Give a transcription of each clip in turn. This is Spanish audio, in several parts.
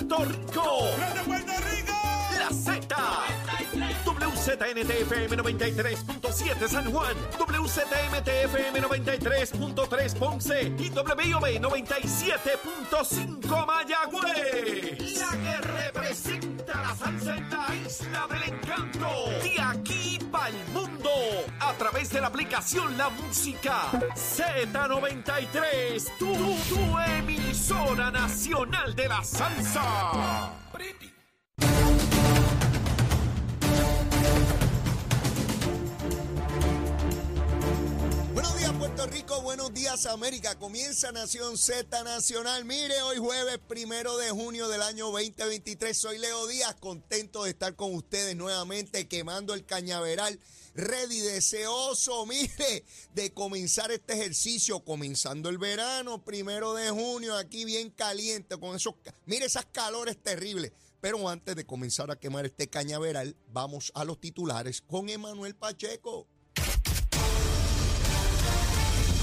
Puerto Rico. ¡Grande Puerto Rico! La Z. WZNTFM 93.7 San Juan, WZMTFM 93.3 Ponce y WIOB 97.5 Mayagüez. La que representa la salsa en la isla del encanto. De aquí para el mundo. A través de la aplicación La Música Z93. Tu, tu emisora nacional de la salsa. Buenos días Puerto Rico, buenos días América. Comienza Nación Z Nacional. Mire, hoy jueves primero de junio del año 2023. Soy Leo Díaz, contento de estar con ustedes nuevamente quemando el cañaveral. Ready, deseoso, mire, de comenzar este ejercicio, comenzando el verano, primero de junio, aquí bien caliente, con esos, mire esas calores terribles. Pero antes de comenzar a quemar este cañaveral, vamos a los titulares con Emanuel Pacheco.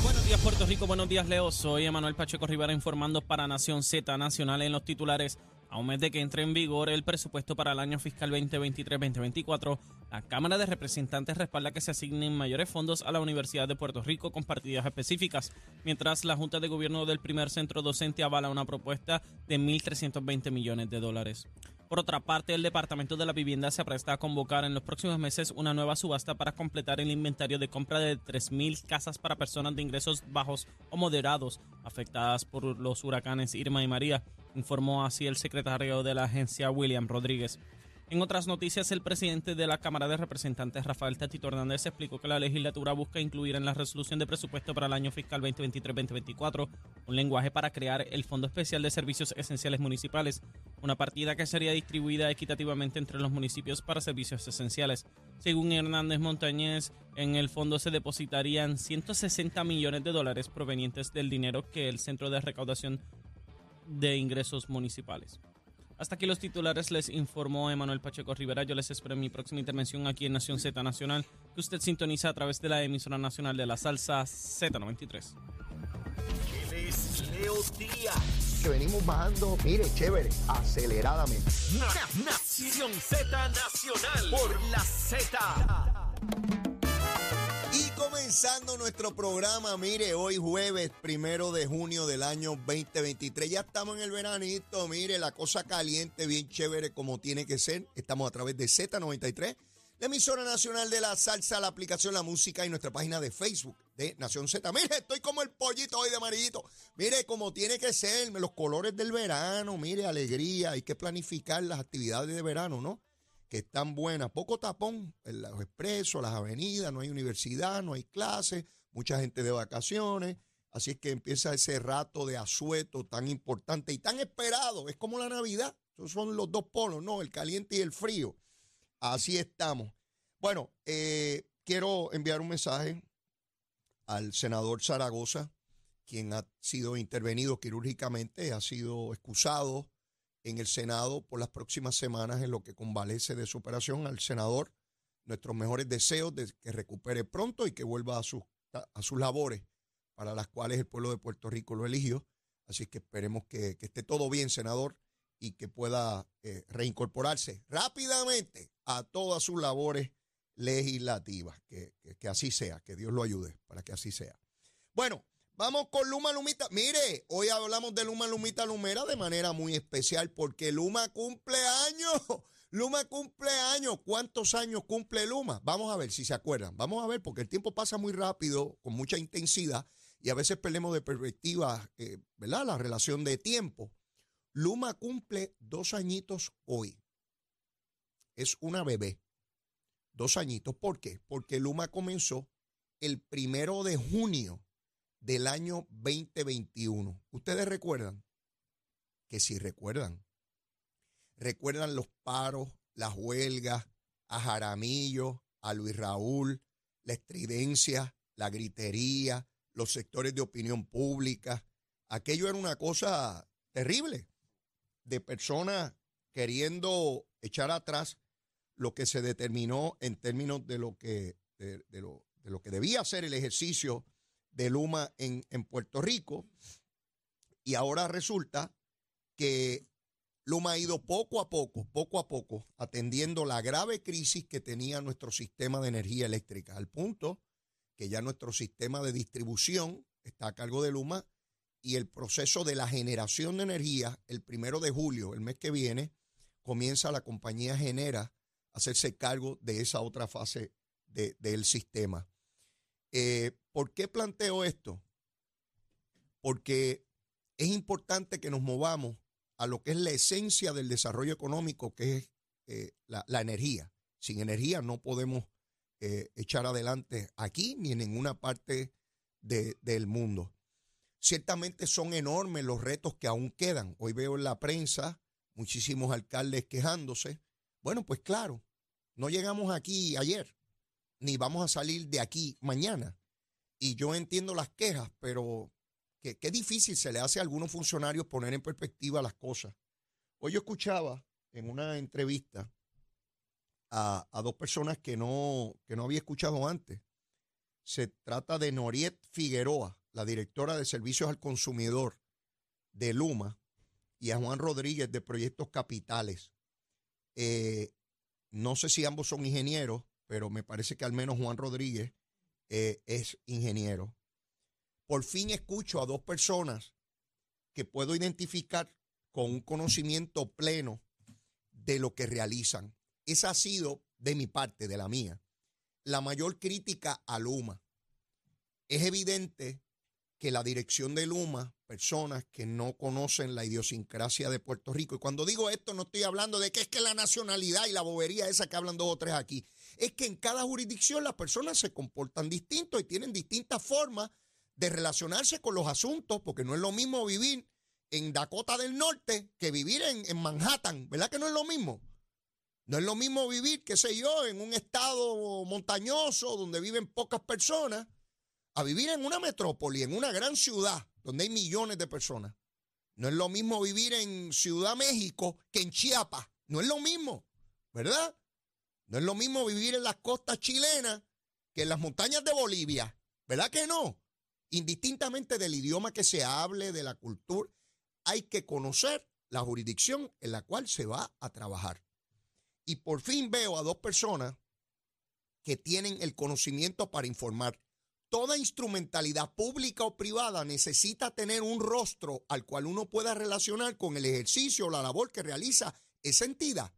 Buenos días Puerto Rico, buenos días Leo, soy Emanuel Pacheco Rivera informando para Nación Z Nacional en los titulares. A un mes de que entre en vigor el presupuesto para el año fiscal 2023-2024, la Cámara de Representantes respalda que se asignen mayores fondos a la Universidad de Puerto Rico con partidas específicas, mientras la Junta de Gobierno del primer centro docente avala una propuesta de 1.320 millones de dólares. Por otra parte, el Departamento de la Vivienda se apresta a convocar en los próximos meses una nueva subasta para completar el inventario de compra de 3.000 casas para personas de ingresos bajos o moderados afectadas por los huracanes Irma y María, informó así el secretario de la agencia William Rodríguez. En otras noticias, el presidente de la Cámara de Representantes, Rafael Tatito Hernández, explicó que la legislatura busca incluir en la resolución de presupuesto para el año fiscal 2023-2024 un lenguaje para crear el Fondo Especial de Servicios Esenciales Municipales, una partida que sería distribuida equitativamente entre los municipios para servicios esenciales. Según Hernández Montañez, en el fondo se depositarían 160 millones de dólares provenientes del dinero que el Centro de Recaudación de Ingresos Municipales. Hasta aquí los titulares, les informó Emanuel Pacheco Rivera. Yo les espero en mi próxima intervención aquí en Nación Z Nacional, que usted sintoniza a través de la emisora nacional de la salsa Z93. Él es Leo Díaz. Que venimos bajando, mire, chévere, aceleradamente. Na- Nación Z Nacional por la Z. Comenzando nuestro programa, mire, hoy jueves primero de junio del año 2023. Ya estamos en el veranito, mire, la cosa caliente, bien chévere como tiene que ser. Estamos a través de Z93, la emisora nacional de la salsa, la aplicación La Música y nuestra página de Facebook de Nación Z. Mire, estoy como el pollito hoy de amarillito. Mire, como tiene que ser, los colores del verano, mire, alegría. Hay que planificar las actividades de verano, ¿no? Que están buenas. Poco tapón los expresos, las avenidas, no hay universidad, no hay clases, mucha gente de vacaciones. Así es que empieza ese rato de asueto tan importante y tan esperado. Es como la Navidad. Esos son los dos polos, ¿no? El caliente y el frío. Así estamos. Bueno, eh, quiero enviar un mensaje al senador Zaragoza, quien ha sido intervenido quirúrgicamente, ha sido excusado en el Senado por las próximas semanas en lo que convalece de su operación al senador. Nuestros mejores deseos de que recupere pronto y que vuelva a sus, a sus labores para las cuales el pueblo de Puerto Rico lo eligió. Así que esperemos que, que esté todo bien, senador, y que pueda eh, reincorporarse rápidamente a todas sus labores legislativas. Que, que- que así sea, que Dios lo ayude para que así sea. Bueno, vamos con Luma Lumita. Mire, hoy hablamos de Luma Lumita Lumera de manera muy especial porque Luma cumple años. Luma cumple años. ¿Cuántos años cumple Luma? Vamos a ver si se acuerdan. Vamos a ver porque el tiempo pasa muy rápido, con mucha intensidad y a veces perdemos de perspectiva, eh, ¿verdad? La relación de tiempo. Luma cumple dos añitos hoy. Es una bebé. Dos añitos. ¿Por qué? Porque Luma comenzó el primero de junio del año 2021. ¿Ustedes recuerdan? Que si recuerdan. Recuerdan los paros, las huelgas, a Jaramillo, a Luis Raúl, la estridencia, la gritería, los sectores de opinión pública. Aquello era una cosa terrible de personas queriendo echar atrás lo que se determinó en términos de lo que, de lo, de lo que debía ser el ejercicio de Luma en, en Puerto Rico. Y ahora resulta que Luma ha ido poco a poco, poco a poco, atendiendo la grave crisis que tenía nuestro sistema de energía eléctrica, al punto que ya nuestro sistema de distribución está a cargo de Luma y el proceso de la generación de energía, el primero de julio, el mes que viene, comienza la compañía Genera a hacerse cargo de esa otra fase del sistema. Eh, ¿Por qué planteo esto? Porque es importante que nos movamos a lo que es la esencia del desarrollo económico, que es eh, la, energía. Sin energía no podemos eh, echar adelante aquí ni en ninguna parte del mundo. Ciertamente son enormes los retos que aún quedan. Hoy veo en la prensa muchísimos alcaldes quejándose. Bueno, pues claro, no llegamos aquí ayer, ni vamos a salir de aquí mañana. Y yo entiendo las quejas, pero qué, difícil se le hace a algunos funcionarios poner en perspectiva las cosas. Hoy yo escuchaba en una entrevista a, a, dos personas que no, que no había escuchado antes. Se trata de Noriet Figueroa, la directora de Servicios al Consumidor de Luma, y a Juan Rodríguez de Proyectos Capitales. Eh, no sé si ambos son ingenieros, pero me parece que al menos Juan Rodríguez eh, es ingeniero. Por fin escucho a dos personas que puedo identificar con un conocimiento pleno de lo que realizan. Esa ha sido, de mi parte, de la mía, la mayor crítica a Luma. Es evidente que la dirección de Luma, personas que no conocen la idiosincrasia de Puerto Rico, y cuando digo esto no estoy hablando de que es que la nacionalidad y la bobería esa que hablan dos o tres aquí, es que en cada jurisdicción las personas se comportan distintos y tienen distintas formas de relacionarse con los asuntos, porque no es lo mismo vivir en Dakota del Norte que vivir en, en Manhattan, ¿verdad que no es lo mismo? No es lo mismo vivir, qué sé yo, en un estado montañoso donde viven pocas personas a vivir en una metrópoli, en una gran ciudad donde hay millones de personas. No es lo mismo vivir en Ciudad México que en Chiapas. No es lo mismo, ¿verdad? No es lo mismo vivir en las costas chilenas que en las montañas de Bolivia. ¿Verdad que no? Indistintamente del idioma que se hable, de la cultura, hay que conocer la jurisdicción en la cual se va a trabajar. Y por fin veo a dos personas que tienen el conocimiento para informar toda instrumentalidad pública o privada necesita tener un rostro al cual uno pueda relacionar con el ejercicio o la labor que realiza esa entidad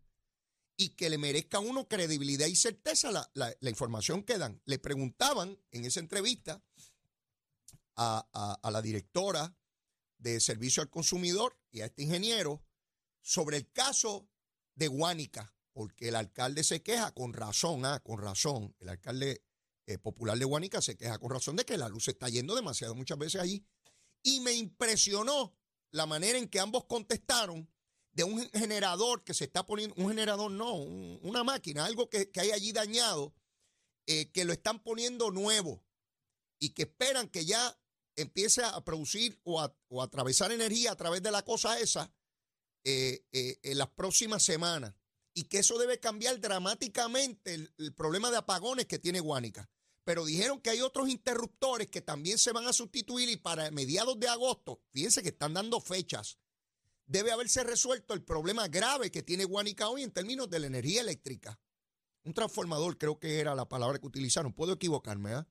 y que le merezca a uno credibilidad y certeza la, la, información que dan. Le preguntaban en esa entrevista a, a, la directora de Servicio al Consumidor y a este ingeniero sobre el caso de Guánica, porque el alcalde se queja con razón, ah, con razón, el alcalde eh, popular de Guanica se queja con razón de que la luz se está yendo demasiado muchas veces allí. Y me impresionó la manera en que ambos contestaron de un generador que se está poniendo, un generador no, una máquina, algo que, hay allí dañado, eh, que lo están poniendo nuevo y que esperan que ya empiece a producir o a, atravesar energía a través de la cosa esa eh, en las próximas semanas. Y que eso debe cambiar dramáticamente el, el problema de apagones que tiene Guánica pero dijeron que hay otros interruptores que también se van a sustituir y para mediados de agosto, fíjense que están dando fechas, debe haberse resuelto el problema grave que tiene Guanica hoy en términos de la energía eléctrica. Un transformador creo que era la palabra que utilizaron, puedo equivocarme. ¿eh?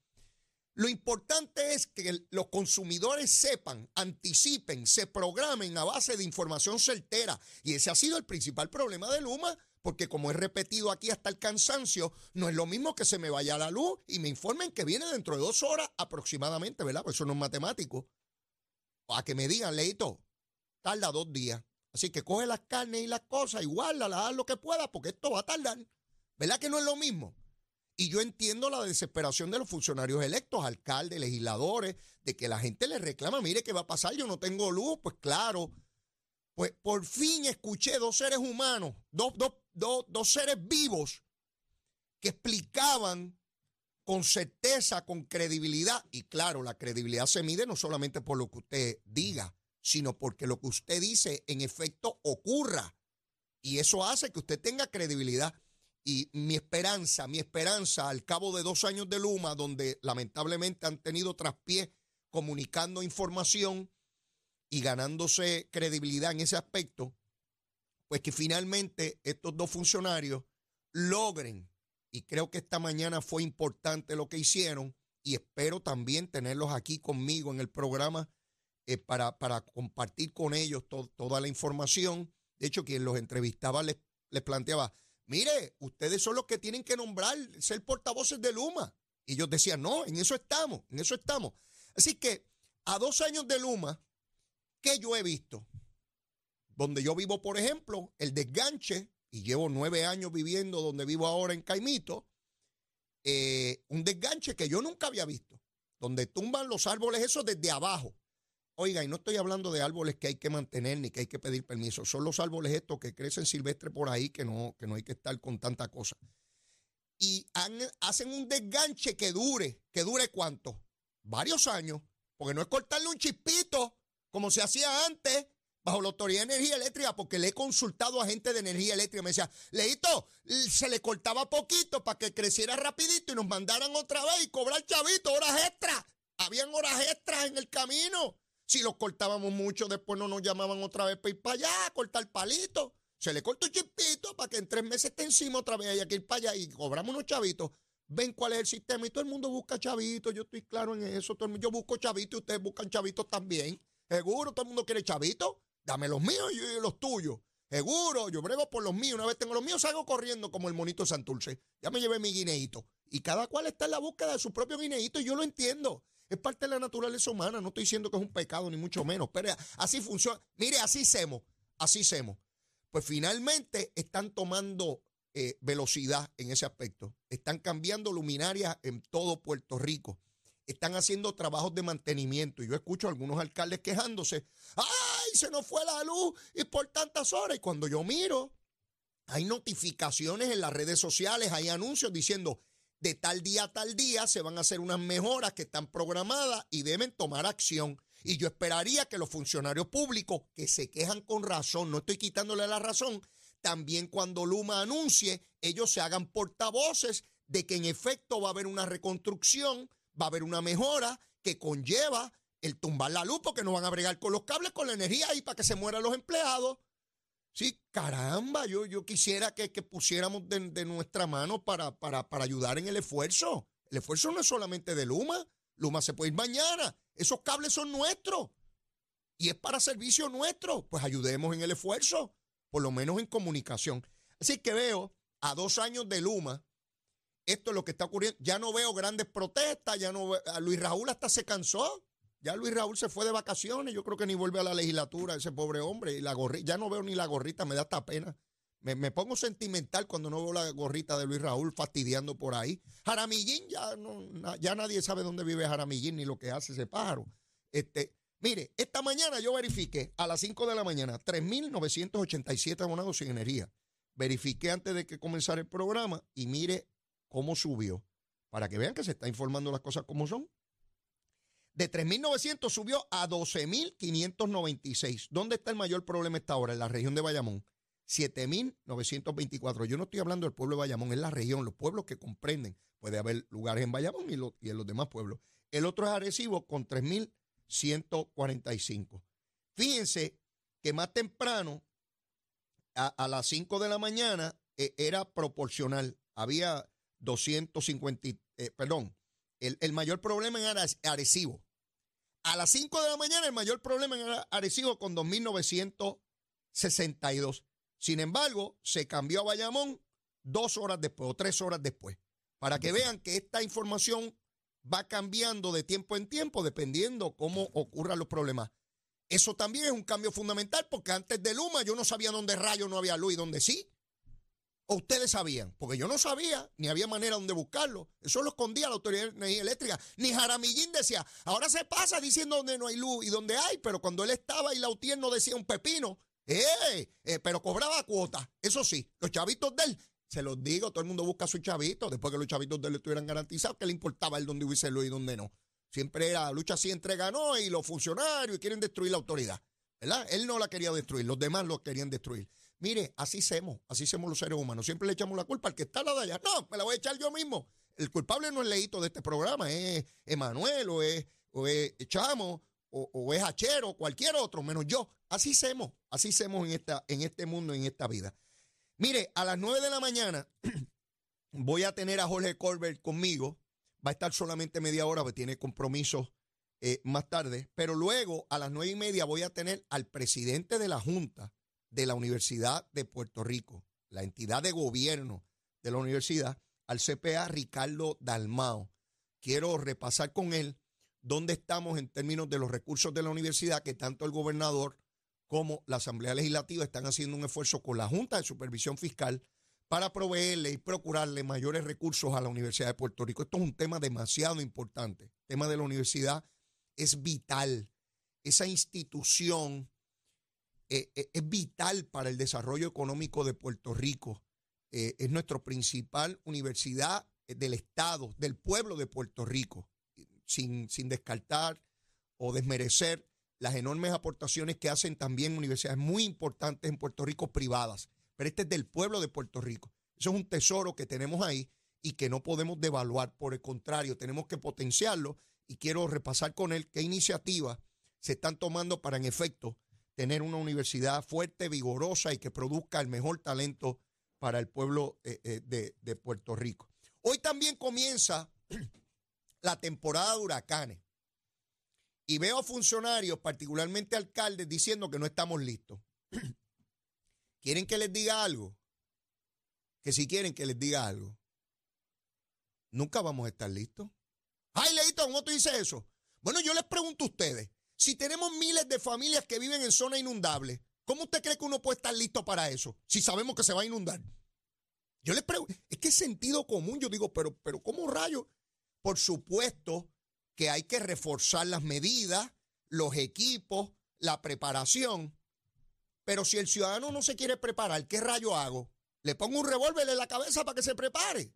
Lo importante es que los consumidores sepan, anticipen, se programen a base de información certera. Y ese ha sido el principal problema de Luma porque como he repetido aquí hasta el cansancio, no es lo mismo que se me vaya la luz y me informen que viene dentro de dos horas aproximadamente, ¿verdad? Pues eso no es matemático. A que me digan, Leito, tarda dos días. Así que coge las carnes y las cosas y guárdala, haz lo que pueda, porque esto va a tardar. ¿Verdad que no es lo mismo? Y yo entiendo la desesperación de los funcionarios electos, alcaldes, legisladores, de que la gente les reclama, mire, ¿qué va a pasar? Yo no tengo luz. Pues claro, pues por fin escuché dos seres humanos, dos, dos, dos, seres vivos que explicaban con certeza, con credibilidad, y claro, la credibilidad se mide no solamente por lo que usted diga, sino porque lo que usted dice en efecto ocurra. Y eso hace que usted tenga credibilidad. Y mi esperanza, mi esperanza al cabo de dos años de Luma, donde lamentablemente han tenido traspiés comunicando información, y ganándose credibilidad en ese aspecto, pues que finalmente estos dos funcionarios logren, y creo que esta mañana fue importante lo que hicieron, y espero también tenerlos aquí conmigo en el programa eh, para, para, compartir con ellos toda la información. De hecho, quien los entrevistaba les, les planteaba, mire, ustedes son los que tienen que nombrar, ser portavoces de Luma. Y ellos decían, no, en eso estamos, en eso estamos. Así que a dos años de Luma, ¿qué yo he visto? Donde yo vivo, por ejemplo, el desganche, y llevo nueve años viviendo donde vivo ahora en Caimito, eh, un desganche que yo nunca había visto, donde tumban los árboles esos desde abajo. Oiga, y no estoy hablando de árboles que hay que mantener ni que hay que pedir permiso, son los árboles estos que crecen silvestre por ahí que no, que no hay que estar con tanta cosa. Y hacen un desganche que dure, que dure cuánto? Varios años, porque no es cortarle un chispito como se hacía antes, bajo la Autoridad de Energía Eléctrica, porque le he consultado a gente de energía eléctrica. Me decía, Leito, se le cortaba poquito para que creciera rapidito y nos mandaran otra vez y cobrar chavito, horas extras. Habían horas extras en el camino. Si los cortábamos mucho, después no nos llamaban otra vez para ir para allá, cortar palito. Se le corta un chispito para que en tres meses esté encima otra vez, hay que ir para allá y cobramos unos chavitos. Ven cuál es el sistema y todo el mundo busca chavitos. Yo estoy claro en eso. Todo el yo busco chavitos y ustedes buscan chavitos también. Seguro, todo el mundo quiere chavitos. Dame los míos y los tuyos. Seguro, yo brego por los míos. Una vez tengo los míos, salgo corriendo como el monito Santurce. Ya me llevé mi guineíto. Y cada cual está en la búsqueda de su propio guineíto y yo lo entiendo. Es parte de la naturaleza humana. No estoy diciendo que es un pecado, ni mucho menos. Pero así funciona. Mire, así hacemos. Así hacemos. Pues finalmente están tomando eh, velocidad en ese aspecto. Están cambiando luminarias en todo Puerto Rico están haciendo trabajos de mantenimiento. Y yo escucho a algunos alcaldes quejándose, ¡ay, se nos fue la luz y por tantas horas! Y cuando yo miro, hay notificaciones en las redes sociales, hay anuncios diciendo, de tal día a tal día se van a hacer unas mejoras que están programadas y deben tomar acción. Y yo esperaría que los funcionarios públicos que se quejan con razón, no estoy quitándole la razón, también cuando Luma anuncie, ellos se hagan portavoces de que en efecto va a haber una reconstrucción va a haber una mejora que conlleva el tumbar la luz porque no van a bregar con los cables, con la energía ahí para que se mueran los empleados. Sí, caramba, yo, yo quisiera que, pusiéramos de, nuestra mano para, para, para ayudar en el esfuerzo. El esfuerzo no es solamente de Luma. Luma se puede ir mañana. Esos cables son nuestros. Y es para servicio nuestro. Pues ayudemos en el esfuerzo, por lo menos en comunicación. Así que veo a dos años de Luma esto es lo que está ocurriendo. Ya no veo grandes protestas, ya no Luis Raúl hasta se cansó. Ya Luis Raúl se fue de vacaciones, yo creo que ni vuelve a la legislatura ese pobre hombre. La gorrita, ya no veo ni la gorrita, me da hasta pena. Me, pongo sentimental cuando no veo la gorrita de Luis Raúl fastidiando por ahí. Jaramillín, ya, no, ya nadie sabe dónde vive Jaramillín ni lo que hace ese pájaro. Este, mire, esta mañana yo verifiqué a las 5 de la mañana 3.987 abonados sin energía. Verifiqué antes de que comenzara el programa y mire cómo subió, para que vean que se está informando las cosas como son. De 3.900 subió a 12.596. ¿Dónde está el mayor problema esta hora? En la región de Bayamón. 7.924. Yo no estoy hablando del pueblo de Bayamón, es la región, los pueblos que comprenden. Puede haber lugares en Bayamón y, en los demás pueblos. El otro es Arecibo con 3.145. Fíjense que más temprano, a, las 5 de la mañana, e, era proporcional. Había 250, eh, perdón, el, mayor problema en Arecibo. A las 5 de la mañana el mayor problema en Arecibo con 2.962. Sin embargo, se cambió a Bayamón dos horas después o tres horas después. Para que vean que esta información va cambiando de tiempo en tiempo dependiendo cómo ocurran los problemas. Eso también es un cambio fundamental porque antes de Luma yo no sabía dónde rayo no había luz y dónde sí. ¿O ustedes sabían? Porque yo no sabía, ni había manera donde buscarlo. Eso lo escondía la Autoridad de Energía Eléctrica. Ni Jaramillín decía, ahora se pasa diciendo donde no hay luz y donde hay, pero cuando él estaba y la UTIER no decía un pepino, ¡eh! eh pero cobraba cuota. Eso sí, los chavitos de él, se los digo, todo el mundo busca a su chavito, después que los chavitos de él estuvieran garantizados, que le importaba el donde hubiese luz y donde no. Siempre era lucha así entre ganó y los funcionarios quieren destruir la autoridad. ¿Verdad? Él no la quería destruir, los demás lo querían destruir. Mire, así somos, así somos los seres humanos. Siempre le echamos la culpa al que está lado de allá. No, me la voy a echar yo mismo. El culpable no es Leito de este programa, es Emanuel o es, o es Chamo o, es hachero, cualquier otro, menos yo. Así hacemos, así hacemos en, esta, en este mundo, en esta vida. Mire, a las 9 de la mañana voy a tener a Jorge Colbert conmigo. Va a estar solamente media hora, porque tiene compromisos eh, más tarde. Pero luego, a las nueve y media, voy a tener al presidente de la Junta de la Universidad de Puerto Rico, la entidad de gobierno de la universidad, al CPA Ricardo Dalmao. Quiero repasar con él dónde estamos en términos de los recursos de la universidad, que tanto el gobernador como la Asamblea Legislativa están haciendo un esfuerzo con la Junta de Supervisión Fiscal para proveerle y procurarle mayores recursos a la Universidad de Puerto Rico. Esto es un tema demasiado importante. El tema de la universidad es vital. Esa institución eh, eh, es vital para el desarrollo económico de Puerto Rico. Eh, es nuestra principal universidad del Estado, del pueblo de Puerto Rico sin, sin descartar o desmerecer las enormes aportaciones que hacen también universidades muy importantes en Puerto Rico privadas. Pero este es del pueblo de Puerto Rico. Eso es un tesoro que tenemos ahí y que no podemos devaluar. Por el contrario, tenemos que potenciarlo y quiero repasar con él qué iniciativas se están tomando para, en efecto, tener una universidad fuerte, vigorosa y que produzca el mejor talento para el pueblo eh, eh, de, Puerto Rico. Hoy también comienza la temporada de huracanes. Y veo funcionarios, particularmente alcaldes, diciendo que no estamos listos. ¿Quieren que les diga algo? Que si quieren que les diga algo, nunca vamos a estar listos. Ay, Leito, ¿cómo tú dices eso? Bueno, yo les pregunto a ustedes, si tenemos miles de familias que viven en zona inundable, ¿cómo usted cree que uno puede estar listo para eso? Si sabemos que se va a inundar. Yo les pregunto, es que es sentido común, yo digo, pero, pero ¿cómo rayos? Por supuesto que hay que reforzar las medidas, los equipos, la preparación. Pero si el ciudadano no se quiere preparar, ¿qué rayo hago? Le pongo un revólver en la cabeza para que se prepare.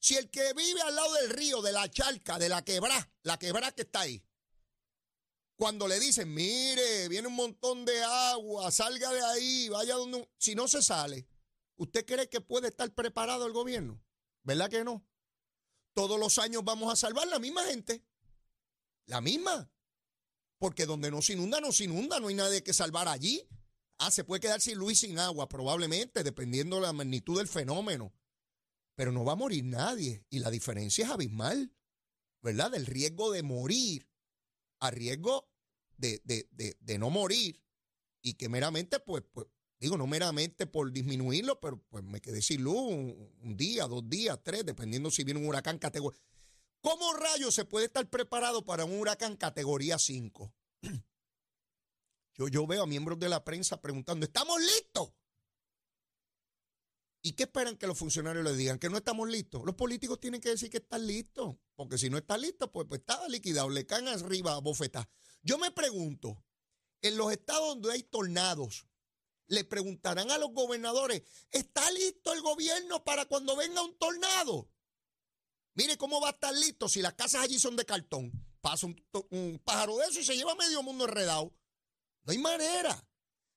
Si el que vive al lado del río, de la charca, de la quebrá, la quebrá que está ahí, cuando le dicen, mire, viene un montón de agua, salga de ahí, vaya donde... Si no se sale, ¿usted cree que puede estar preparado el gobierno? ¿Verdad que no? todos los años vamos a salvar la misma gente. La misma. Porque donde no se inunda, no se inunda, no hay nadie que salvar allí. Ah, se puede quedar sin luz y sin agua, probablemente, dependiendo de la magnitud del fenómeno. Pero no va a morir nadie. Y la diferencia es abismal, ¿verdad? Del riesgo de morir a riesgo de, de, de, de no morir. Y que meramente, pues, pues Digo, no meramente por disminuirlo, pero pues me quedé sin luz un, día, dos días, tres, dependiendo si viene un huracán categoría. ¿Cómo rayos se puede estar preparado para un huracán categoría 5? Yo, yo veo a miembros de la prensa preguntando, ¿estamos listos? ¿Y qué esperan que los funcionarios les digan? Que no estamos listos. Los políticos tienen que decir que están listos, porque si no está listo, pues, pues está liquidado, le caen arriba a. Yo me pregunto, en los estados donde hay tornados, le preguntarán a los gobernadores, ¿está listo el gobierno para cuando venga un tornado? Mire cómo va a estar listo si las casas allí son de cartón. Pasa un, pájaro de eso y se lleva medio mundo enredado. No hay manera.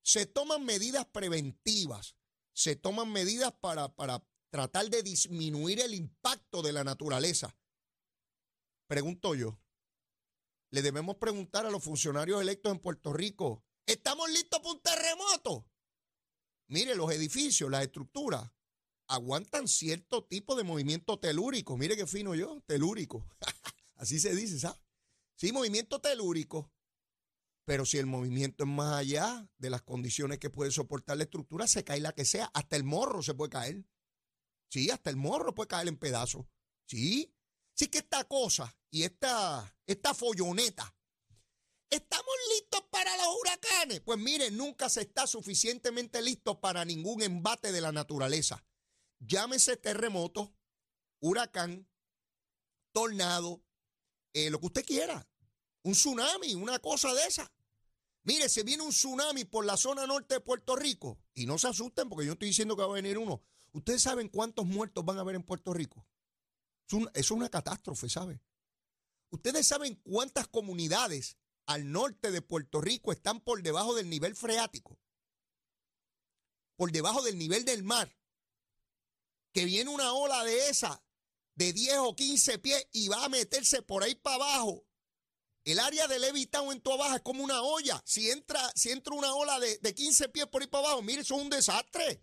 Se toman medidas preventivas, se toman medidas para, para tratar de disminuir el impacto de la naturaleza. Pregunto yo, le debemos preguntar a los funcionarios electos en Puerto Rico, ¿estamos listos para un terremoto? Mire, los edificios, las estructuras, aguantan cierto tipo de movimiento telúrico. Mire qué fino yo, telúrico. Así se dice, ¿sabes? Sí, movimiento telúrico. Pero si el movimiento es más allá de las condiciones que puede soportar la estructura, se cae la que sea. Hasta el morro se puede caer. Sí, hasta el morro puede caer en pedazos. Sí. Sí que esta cosa y esta, esta folloneta ¿Estamos listos para los huracanes? Pues mire, nunca se está suficientemente listo para ningún embate de la naturaleza. Llámese terremoto, huracán, tornado, eh, lo que usted quiera. Un tsunami, una cosa de esa. Mire, se viene un tsunami por la zona norte de Puerto Rico. Y no se asusten porque yo estoy diciendo que va a venir uno. ¿Ustedes saben cuántos muertos van a haber en Puerto Rico? Es, es una catástrofe, ¿sabe? Ustedes saben cuántas comunidades al norte de Puerto Rico están por debajo del nivel freático, por debajo del nivel del mar, que viene una ola de esa de 10 o 15 pies y va a meterse por ahí para abajo El área de Levitown en tu Baja es como una olla. Si entra, si entra una ola de, de 15 pies por ahí para abajo, mire, eso es un desastre.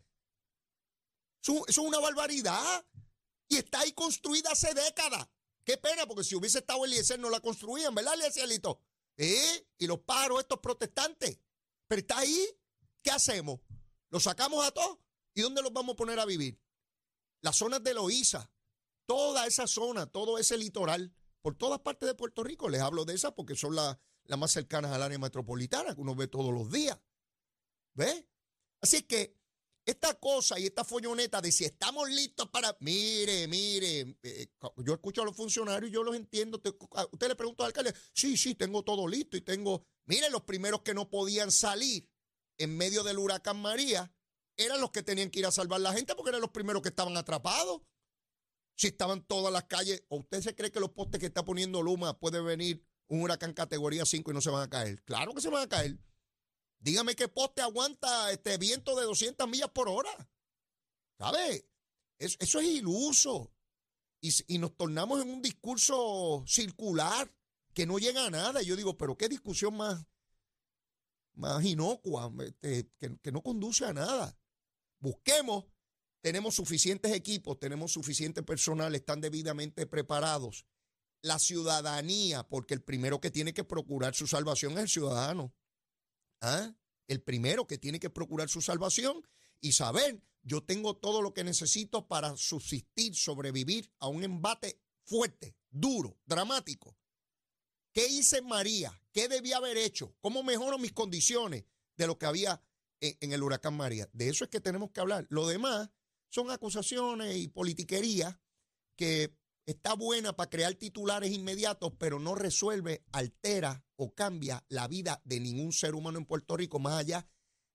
Eso, es una barbaridad. Y está ahí construida hace décadas. Qué pena, porque si hubiese estado Eliezer no la construían, ¿verdad, Eliezelito? ¿Eh? Y los pájaros estos protestantes. Pero está ahí. ¿Qué hacemos? ¿Lo sacamos a todos? ¿Y dónde los vamos a poner a vivir? Las zonas de Loíza, toda esa zona, todo ese litoral, por todas partes de Puerto Rico. Les hablo de esas porque son las más cercanas al área metropolitana que uno ve todos los días. ¿Ves? Así que esta cosa y esta folloneta de si estamos listos para. Mire, mire, eh, yo escucho a los funcionarios y yo los entiendo. Usted le pregunta al alcalde, sí, sí, tengo todo listo y tengo. Mire, los primeros que no podían salir en medio del huracán María eran los que tenían que ir a salvar a la gente porque eran los primeros que estaban atrapados. Si estaban todas las calles, ¿o usted se cree que los postes que está poniendo Luma puede venir un huracán categoría 5 y no se van a caer? Claro que se van a caer. Dígame qué poste aguanta este viento de 200 millas por hora. ¿Sabe? Eso, es iluso. Y, nos tornamos en un discurso circular que no llega a nada. Y yo digo, pero qué discusión más, más inocua, este, que no conduce a nada. Busquemos, tenemos suficientes equipos, tenemos suficiente personal, están debidamente preparados. La ciudadanía, porque el primero que tiene que procurar su salvación es el ciudadano. ¿Ah? El primero que tiene que procurar su salvación y saber, yo tengo todo lo que necesito para subsistir, sobrevivir a un embate fuerte, duro, dramático. ¿Qué hice María? ¿Qué debía haber hecho? ¿Cómo mejoro mis condiciones de lo que había en, en, el huracán María? De eso es que tenemos que hablar. Lo demás son acusaciones y politiquería que está buena para crear titulares inmediatos, pero no resuelve, altera o cambia la vida de ningún ser humano en Puerto Rico, más allá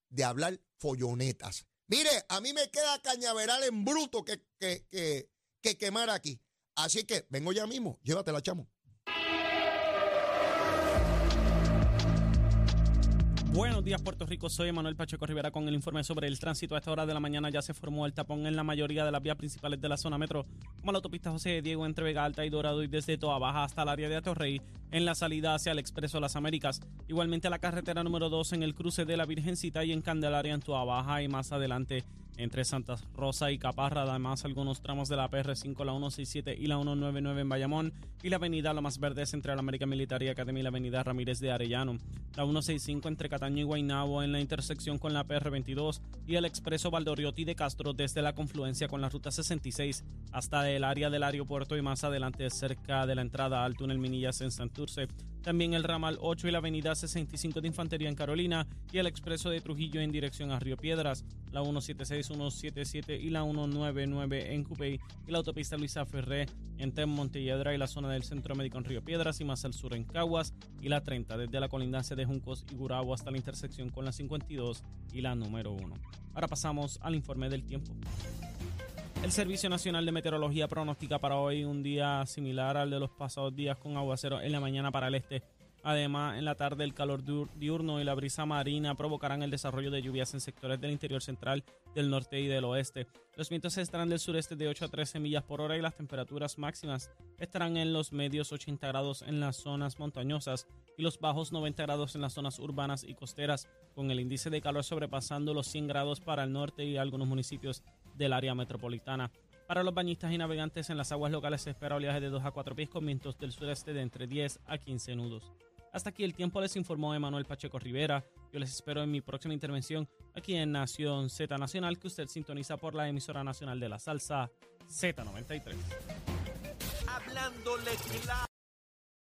de hablar follonetas. Mire, a mí me queda cañaveral en bruto que, que, que, que quemar aquí. Así que vengo ya mismo, llévatela, chamo. Buenos días, Puerto Rico. Soy Manuel Pacheco Rivera con el informe sobre el tránsito. A esta hora de la mañana ya se formó el tapón en la mayoría de las vías principales de la zona metro, como la autopista José Diego entre Vega Alta y Dorado y desde Toa Baja hasta el área de Atorrey en la salida hacia el Expreso Las Américas. Igualmente la carretera número 2 en el cruce de la Virgencita y en Candelaria en Toa Baja y más adelante entre Santa Rosa y Caparra, además algunos tramos de la PR5, la 167 y la 199 en Bayamón y la avenida Lomas Verdes entre la América Militar y Academia y la avenida Ramírez de Arellano, la 165 entre Cataño y Guaynabo en la intersección con la PR22 y el expreso Valdoriotti de Castro desde la confluencia con la ruta 66 hasta el área del aeropuerto y más adelante cerca de la entrada al túnel Minillas en Santurce. También el ramal 8 y la avenida 65 de Infantería en Carolina y el expreso de Trujillo en dirección a Río Piedras, la 176 177 y la 199 en Cupey y la autopista Luisa Ferré entre Montelledra y la zona del Centro Médico en Río Piedras y más al sur en Caguas y la 30 desde la colindancia de Juncos y Gurabo hasta la intersección con la 52 y la número 1. Ahora pasamos al informe del tiempo. El Servicio Nacional de Meteorología pronostica para hoy un día similar al de los pasados días con aguacero en la mañana para el este Además, en la tarde el calor diurno y la brisa marina provocarán el desarrollo de lluvias en sectores del interior central, del norte y del oeste. Los vientos estarán del sureste de 8 a 13 millas por hora y las temperaturas máximas estarán en los medios 80 grados en las zonas montañosas y los bajos 90 grados en las zonas urbanas y costeras, con el índice de calor sobrepasando los 100 grados para el norte y algunos municipios del área metropolitana. Para los bañistas y navegantes en las aguas locales se espera oleaje de 2 a 4 pies con vientos del sureste de entre 10 a 15 nudos. Hasta aquí el tiempo les informó Emanuel Pacheco Rivera. Yo les espero en mi próxima intervención aquí en Nación Z Nacional, que usted sintoniza por la emisora nacional de la salsa Z93. Hablándole.